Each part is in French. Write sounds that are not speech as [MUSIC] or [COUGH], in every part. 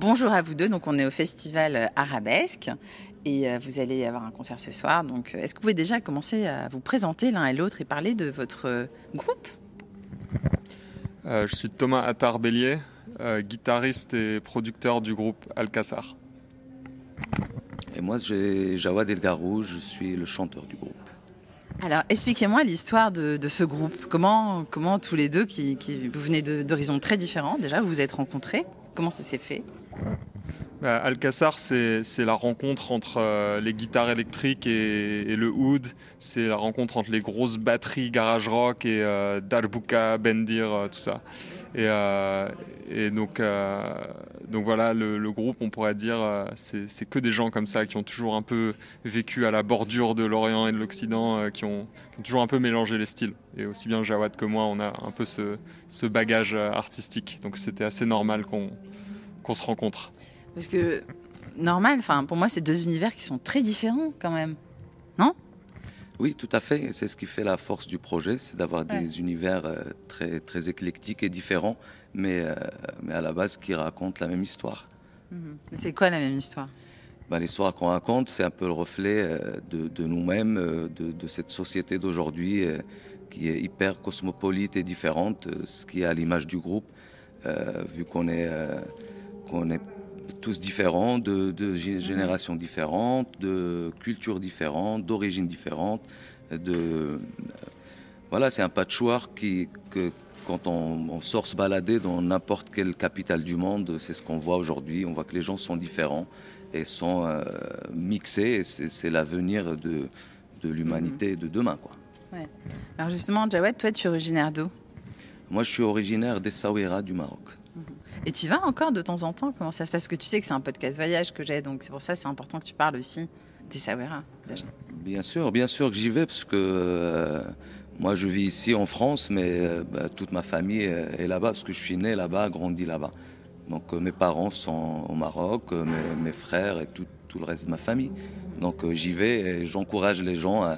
bonjour à vous deux. Donc, on est au festival Arabesque et vous allez avoir un concert ce soir. Donc, est-ce que vous pouvez déjà commencer à vous présenter l'un et l'autre et parler de votre groupe? Je suis Thomas Attar-Bélier, guitariste et producteur du groupe Alcassar. Et moi, j'ai Jawad Elgarou, je suis le chanteur du groupe. Alors, expliquez-moi l'histoire de, ce groupe. Comment, comment tous les deux, qui, vous venez d'horizons très différents, déjà, vous vous êtes rencontrés? Comment ça s'est fait? Alcassar, c'est la rencontre entre euh, les guitares électriques et, le oud. C'est la rencontre entre les grosses batteries garage rock et euh, Darbuka, Bendir, euh, tout ça. Et, et donc, donc voilà, le, groupe, on pourrait dire, c'est que des gens comme ça qui ont toujours un peu vécu à la bordure de l'Orient et de l'Occident, qui, ont, toujours un peu mélangé les styles. Et aussi bien Jawad que moi, on a un peu ce bagage artistique. Donc c'était assez normal qu'on se rencontre. Parce que, normal, enfin, pour moi, c'est deux univers qui sont très différents quand même. Non? Oui, tout à fait. C'est ce qui fait la force du projet, c'est d'avoir des univers euh, très, très éclectiques et différents, mais, euh, mais à la base qui racontent la même histoire. Mhm. C'est quoi la même histoire? Ben, L'histoire qu'on raconte, c'est un peu le reflet euh, de, de nous-mêmes, de, de, cette société d'aujourd'hui qui est hyper cosmopolite et différente, ce qui est à l'image du groupe, vu qu'on est, qu'on est tous différents, de, générations différentes, de cultures différentes, d'origines différentes. De, voilà, c'est un patchwork qui, que, quand on, sort se balader dans n'importe quelle capitale du monde, c'est ce qu'on voit aujourd'hui. On voit que les gens sont différents et sont euh, mixés. c'est l'avenir de, de l'humanité de demain. Quoi. Alors justement, Jawed, toi, tu es originaire d'où? Moi, je suis originaire d'Essaouira du Maroc. Et tu vas encore de temps en temps? Comment ça se passe? Parce que tu sais que c'est un podcast voyage que j'ai, donc c'est pour ça c'est important que tu parles aussi des Sawera déjà. Bien sûr, bien sûr que j'y vais parce que euh, moi je vis ici en France, mais euh, bah, toute ma famille est là-bas parce que je suis né là-bas, grandi là-bas. Donc euh, mes parents sont au Maroc, mes, frères et tout, tout, le reste de ma famille. Donc j'y vais et j'encourage les gens à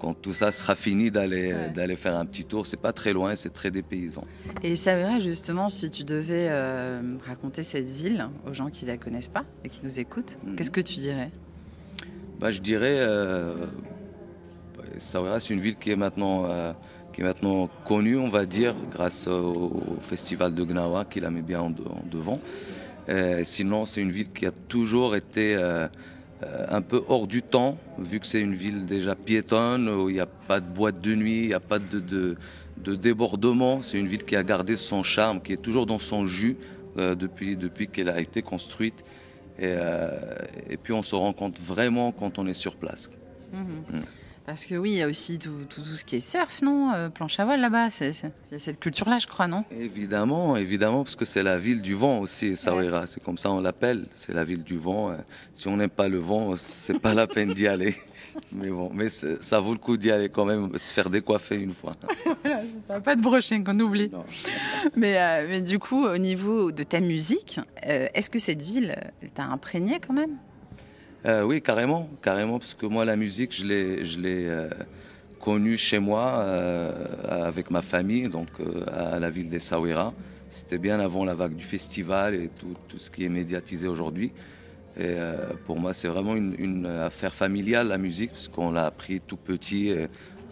quand tout ça sera fini, d'aller d'aller faire un petit tour. C'est pas très loin, c'est très dépaysant. Et ça verrait justement si tu devais euh, raconter cette ville aux gens qui la connaissent pas et qui nous écoutent, mhm. qu'est-ce que tu dirais? Bah, je dirais, euh, c'est une ville qui est maintenant euh, qui est maintenant connue, on va dire, grâce au, festival de Gnawa qui la met bien en, devant. sinon, c'est une ville qui a toujours été euh, euh, un peu hors du temps, vu que c'est une ville déjà piétonne, où il n'y a pas de boîte de nuit, il n'y a pas de, de, débordement. C'est une ville qui a gardé son charme, qui est toujours dans son jus euh, depuis, depuis qu'elle a été construite. Et, euh, et, puis on se rend compte vraiment quand on est sur place. Mhm. Mm. Parce que oui, il y a aussi tout, tout, ce qui est surf, non euh, Planche à voile là-bas, c'est cette culture-là, je crois, non? Évidemment, évidemment, parce que c'est la ville du vent aussi, Saouira. C'est comme ça on l'appelle, c'est la ville du vent. Euh. Si on n'aime pas le vent, c'est pas la [LAUGHS] peine d'y aller. Mais bon, mais ça vaut le coup d'y aller quand même, se faire décoiffer une fois. [LAUGHS] voilà, ça, pas de broching qu'on oublie. [LAUGHS] Mais, euh, mais du coup, au niveau de ta musique, est-ce que cette ville t'a imprégné quand même? Euh, oui, carrément, carrément, parce que moi, la musique, je l'ai, je l'ai euh, connue chez moi euh, avec ma famille, donc à la ville des Sawira. C'était bien avant la vague du festival et tout, ce qui est médiatisé aujourd'hui. Et pour moi, c'est vraiment une, une, affaire familiale, la musique, parce qu'on l'a appris tout petit.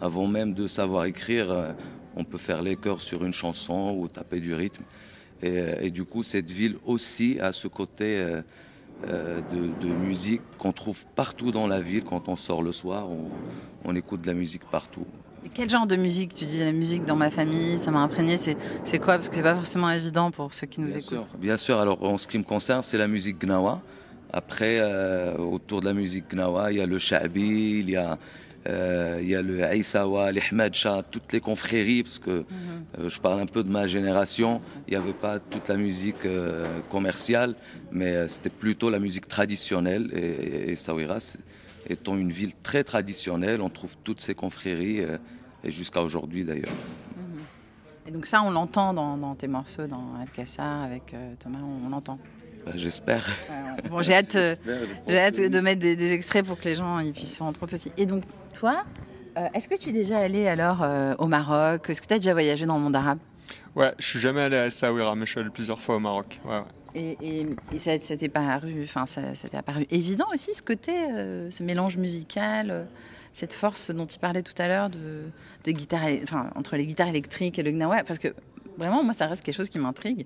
avant même de savoir écrire, on peut faire les chœurs sur une chanson ou taper du rythme. Et, et du coup, cette ville aussi a ce côté euh, de, musique qu'on trouve partout dans la ville. Quand on sort le soir, on, écoute de la musique partout. quel genre de musique? Tu dis la musique dans ma famille, ça m'a imprégné. C'est, quoi? Parce que c'est pas forcément évident pour ceux qui nous bien écoutent. Sûr, bien sûr. Alors, en ce qui me concerne, c'est la musique gnawa. Après, euh, autour de la musique gnawa, il y a le shabi, il y a euh, il y a le Aïsawa, l'Ahmed Shah, toutes les confréries, parce que mhm. euh, je parle un peu de ma génération. Il n'y avait pas toute la musique euh, commerciale, mais c'était plutôt la musique traditionnelle. Et, et Saouira, étant une ville très traditionnelle, on trouve toutes ces confréries, et jusqu'à aujourd'hui d'ailleurs. Mhm. Et donc ça, on l'entend dans, tes morceaux, dans Alcassar, avec Thomas, on, l'entend. Bah, j'espère. bon, j'ai hâte, [LAUGHS] j'ai hâte de mettre des, extraits pour que les gens ils puissent se rendre compte aussi. Et donc, toi, euh, est-ce que tu es déjà allé alors euh, au Maroc? Est-ce que tu as déjà voyagé dans le monde arabe? Ouais, je suis jamais allé à Essaouira, mais je suis allé plusieurs fois au Maroc. Ouais, Et, et, ça, t'est paru, enfin, ça, apparu évident aussi ce côté, ce mélange musical, cette force dont tu parlais tout à l'heure de, de guitare, enfin, entre les guitares électriques et le gnawa, parce que vraiment, moi, ça reste quelque chose qui m'intrigue.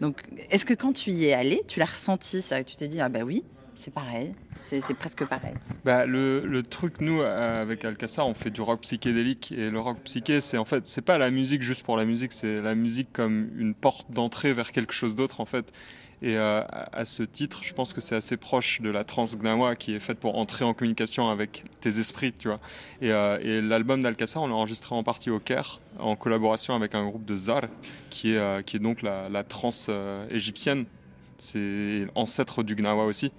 Donc, est-ce que quand tu y es allé, tu l'as ressenti ça Tu t'es dit, ah bah oui, c'est pareil, c'est presque pareil? Bah, le, le, truc, nous, avec Alcassa, on fait du rock psychédélique. Et le rock psyché, c'est en fait, c'est pas la musique juste pour la musique, c'est la musique comme une porte d'entrée vers quelque chose d'autre, en fait. Et euh, à ce titre, je pense que c'est assez proche de la trance gnawa qui est faite pour entrer en communication avec tes esprits, tu vois. Et, euh, et l'album d'Alcassa, on l'a enregistré en partie au Caire, en collaboration avec un groupe de Zar, qui est, euh, donc la, la trance égyptienne. C'est ancêtre du gnawa aussi.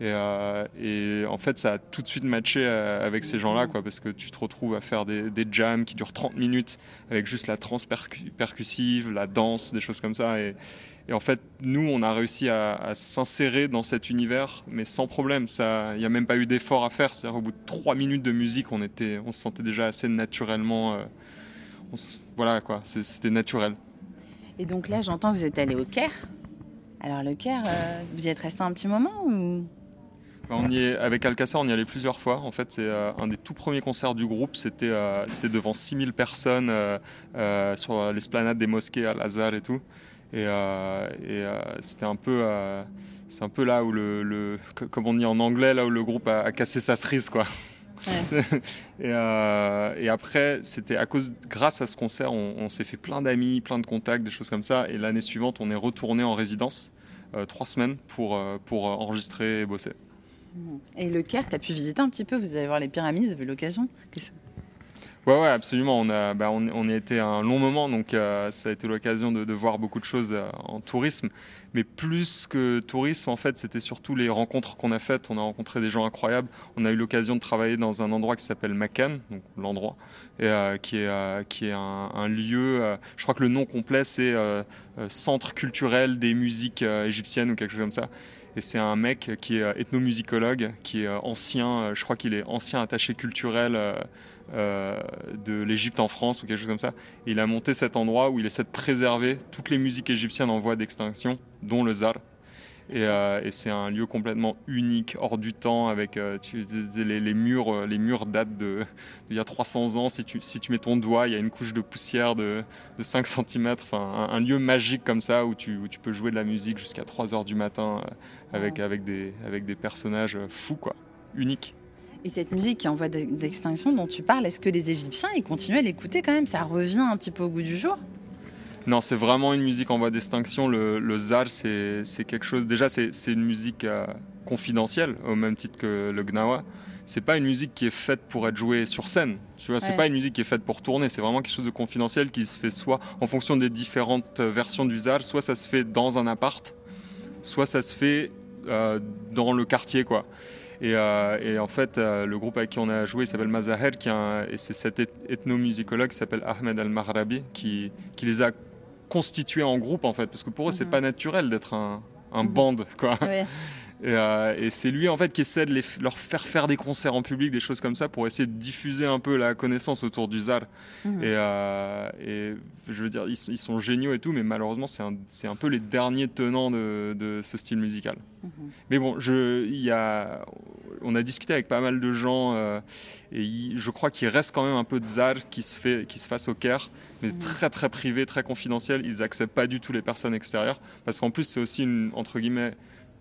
Et, en fait, ça a tout de suite matché avec ces gens-là, quoi, parce que tu te retrouves à faire des, jams qui durent 30 minutes avec juste la trance percussive, la danse, des choses comme ça. Et en fait, nous, on a réussi à, s'insérer dans cet univers, mais sans problème. Il n'y a même pas eu d'effort à faire. C'est-à-dire, au bout de trois minutes de musique, on, était, on se sentait déjà assez naturellement. Euh, voilà, quoi, c'était naturel. Et donc là, j'entends que vous êtes allé au Caire. Alors, le Caire, euh, vous y êtes resté un petit moment ou? Bah, on y est, avec Alcassa, on y allait plusieurs fois. En fait, c'est euh, un des tout premiers concerts du groupe. C'était c'était devant 6000 personnes sur l'esplanade des mosquées à Lazare et tout. Et, euh, euh, c'était un peu euh, c'est un peu là où le, comme on dit en anglais là où le groupe a, cassé sa cerise quoi. [LAUGHS] Et, et, après c'était à cause grâce à ce concert on, s'est fait plein d'amis plein de contacts des choses comme ça. Et l'année suivante on est retourné en résidence trois semaines pour pour enregistrer et bosser. Et le Caire, tu as pu visiter un petit peu, vous allez voir les pyramides, vous avez l'occasion Ouais, ouais, absolument. On a, bah, on, on y a été un long moment, donc euh, ça a été l'occasion de, voir beaucoup de choses euh, en tourisme. Mais plus que tourisme, en fait, c'était surtout les rencontres qu'on a faites. On a rencontré des gens incroyables. On a eu l'occasion de travailler dans un endroit qui s'appelle Makan, donc l'endroit, euh, qui est qui est un lieu. je crois que le nom complet c'est Centre culturel des musiques égyptiennes ou quelque chose comme ça. Et c'est un mec qui est ethnomusicologue, qui est ancien, je crois qu'il est ancien attaché culturel euh, de l'Égypte en France ou quelque chose comme ça. il a monté cet endroit où il essaie de préserver toutes les musiques égyptiennes en voie d'extinction, dont le zar. Et, euh, c'est un lieu complètement unique, hors du temps, avec euh, les, murs, les murs datent de, [LAUGHS] il y a 300 ans. Si tu, si tu mets ton doigt, il y a une couche de poussière de, 5 cm. Enfin, un, lieu magique comme ça où tu, tu peux jouer de la musique jusqu'à 3 heures du matin avec, avec, des, avec des personnages fous, quoi, uniques. Et cette musique qui est en voie d'extinction dont tu parles, est-ce que les Égyptiens ils continuent à l'écouter quand même? Ça revient un petit peu au goût du jour? Non, c'est vraiment une musique en voie d'extinction. Le, le zar, c'est quelque chose. Déjà, c'est une musique euh, confidentielle, au même titre que le gnawa. C'est pas une musique qui est faite pour être jouée sur scène. Tu vois, c'est pas une musique qui est faite pour tourner. C'est vraiment quelque chose de confidentiel qui se fait soit en fonction des différentes versions du zar, soit ça se fait dans un appart, soit ça se fait euh, dans le quartier, quoi. Euh, et, en fait, euh, le groupe avec qui on a joué s'appelle Mazaher, qui et c'est cet ethnomusicologue qui s'appelle Ahmed Al-Mahrabi qui, qui les a constitués en groupe en fait, parce que pour eux, c'est mhm. pas naturel d'être un, un mhm. band, quoi. [LAUGHS] Euh, et, c'est lui en fait qui essaie de les, leur faire faire des concerts en public, des choses comme ça, pour essayer de diffuser un peu la connaissance autour du Zar. Mhm. Euh, et, je veux dire, ils, sont géniaux et tout, mais malheureusement, c'est un, un, peu les derniers tenants de, de ce style musical. Mhm. Mais bon, je, y a, on a discuté avec pas mal de gens euh, et je crois qu'il reste quand même un peu de Zar qui se, fait, qui se fasse au Caire, mais mhm. très très privé, très confidentiel. Ils acceptent pas du tout les personnes extérieures parce qu'en plus, c'est aussi une, entre guillemets,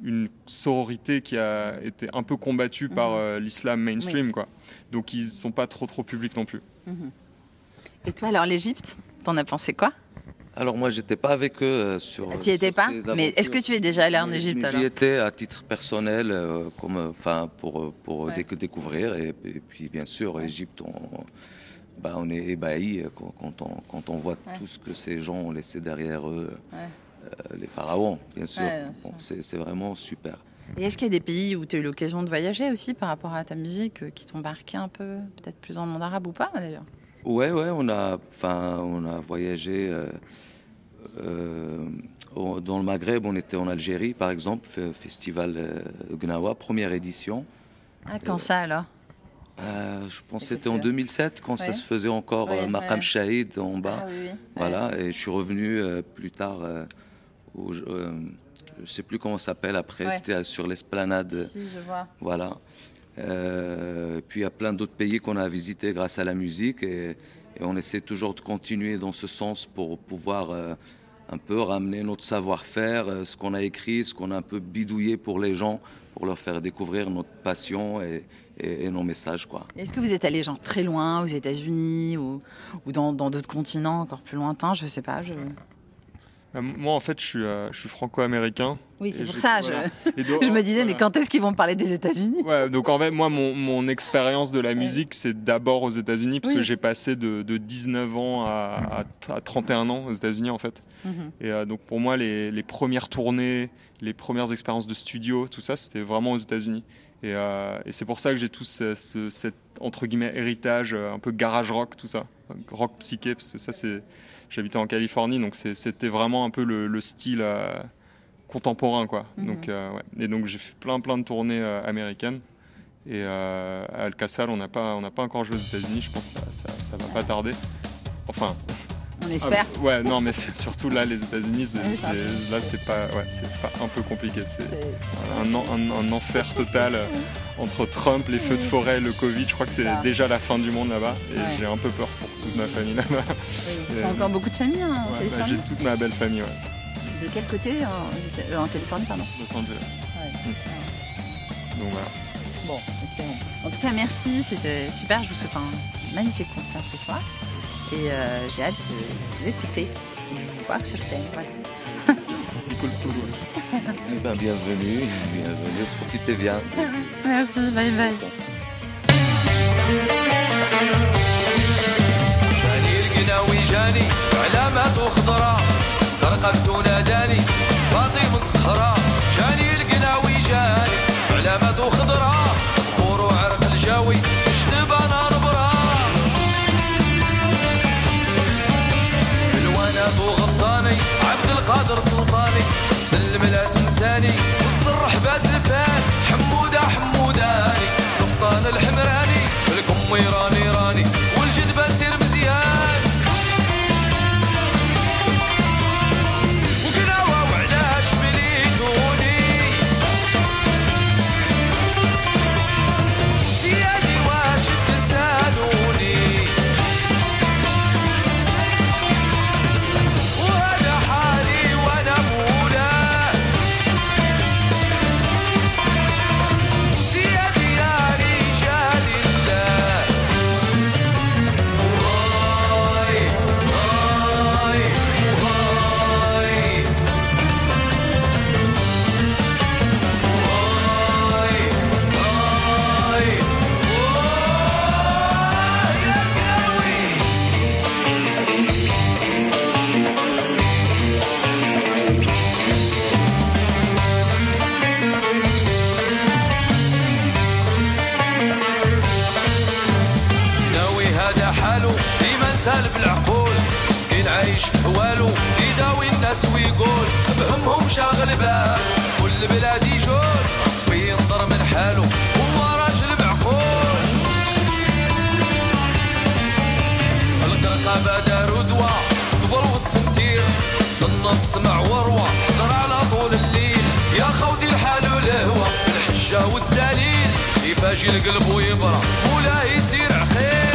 une sororité qui a été un peu combattue par mhm. euh, l'islam mainstream, quoi. Donc ils sont pas trop trop publics non plus. Mhm. Et toi, alors l'Égypte, t'en as pensé quoi? Alors moi, j'étais pas avec eux euh, sur. Tu étais pas? Mais est-ce que tu es déjà allé en Égypte J'y étais à titre personnel, euh, comme, enfin pour pour découvrir et, puis bien sûr, l'Égypte, on, bah, on est ébahi quand, on quand on voit tout ce que ces gens ont laissé derrière eux. Euh, les pharaons, bien sûr. c'est vraiment super. Et est-ce qu'il y a des pays où tu as eu l'occasion de voyager aussi par rapport à ta musique euh, qui t'ont marqué un peu, peut-être plus en monde arabe ou pas d'ailleurs? Ouais, ouais, on a, enfin, on a voyagé euh, dans le Maghreb. On était en Algérie, par exemple, festival Gnawa, première édition. Ah, quand ça alors? Je pense que c'était en 2007 quand ça se faisait encore ouais, Maqam Shahid en bas. Ah, oui, voilà, et je suis revenu plus tard euh, je sais plus comment ça s'appelle après, Ouais. c'était sur l'esplanade. Si, je vois. Voilà. Euh, puis il y a plein d'autres pays qu'on a visités grâce à la musique et, et on essaie toujours de continuer dans ce sens pour pouvoir euh, un peu ramener notre savoir-faire, euh, ce qu'on a écrit, ce qu'on a un peu bidouillé pour les gens, pour leur faire découvrir notre passion et, et- et nos messages. Quoi. Est-ce que vous êtes allé genre très loin, aux États-Unis ou, ou dans dans d'autres continents encore plus lointains? Je sais pas. Je... Euh, Moi, en fait, je suis, euh, suis franco-américain. Oui, c'est pour ça. je- voilà. [LAUGHS] Et donc- Je me disais, mais quand est-ce qu'ils vont me parler des États-Unis? Ouais, donc en fait, moi, mon, mon expérience de la musique, c'est d'abord aux États-Unis, parce Oui. que j'ai passé de, de 19 ans à, à- à 31 ans aux États-Unis, en fait. Mhm. Et euh, donc pour moi, les, les premières tournées, les premières expériences de studio, tout ça, c'était vraiment aux États-Unis. Et, euh, et c'est pour ça que j'ai tout ce, ce- cet entre guillemets héritage euh, un peu garage rock, tout ça, rock psyché, parce que ça c'est, j'habitais en Californie, donc c'était vraiment un peu le, le style euh, contemporain, quoi. Mhm. Donc euh, ouais. Et donc j'ai fait plein plein de tournées euh, américaines. Et euh, à Alcazar, on n'a pas, on n'a pas encore joué aux États-Unis. Je pense que ça, ça, ça va pas tarder. Enfin, On espère. ah, ouais, non, mais surtout là, les États-Unis, là, c'est pas, ouais, pas un peu compliqué. C'est un, en- un- un enfer total euh, entre Trump, les feux de forêt, le Covid. Je crois que c'est déjà la fin du monde là-bas, et Ouais. j'ai un peu peur pour toute ma famille là-bas. [LAUGHS] encore beaucoup de familles hein, Ouais, bah, j'ai toute ma belle famille, ouais, De quel côté en, euh, en Californie, pardon? Los Angeles. Ouais. Donc voilà. Bon, espérons. En tout cas, merci, c'était super. Je vous souhaite un magnifique concert ce soir. Et euh, j'ai hâte de, de vous écouter et de vous voir sur scène. Voilà. Nicole Solo. Eh ben, bienvenue, bienvenue, profitez bien. Merci, bye bye. جاني القناوي جاني علامات خضراء ترقبت وناداني فاطمة الزهراء جاني القناوي جاني علامات خضراء بخور وعرق الجاوي سلطاني سلم الانساني تنساني ديما سالب العقول. مسكين عايش في حوالو يداوي الناس ويقول بهمهم شاغل بال. كل بلاد يجول ربي ينظر من حاله هو راجل معقول. خلق رقابة دارو دوا دبر والسنتير صنة تسمع وروى حضر على طول الليل. يا خودي الحال والهوى الحجة والدليل. يفاجي القلب ويبرى ولا يصير عقيل.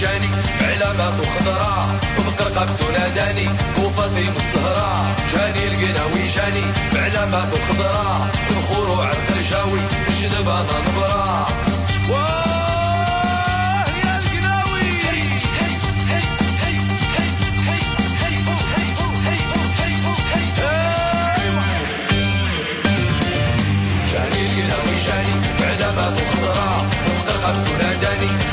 جاني علامات وخضرة بقرقة تناداني كوفة طيب من الزهرة جاني القناوي جاني بعلامات وخضرة الخروع القرشاوي جذب أنا نبرة جاني القناوي جاني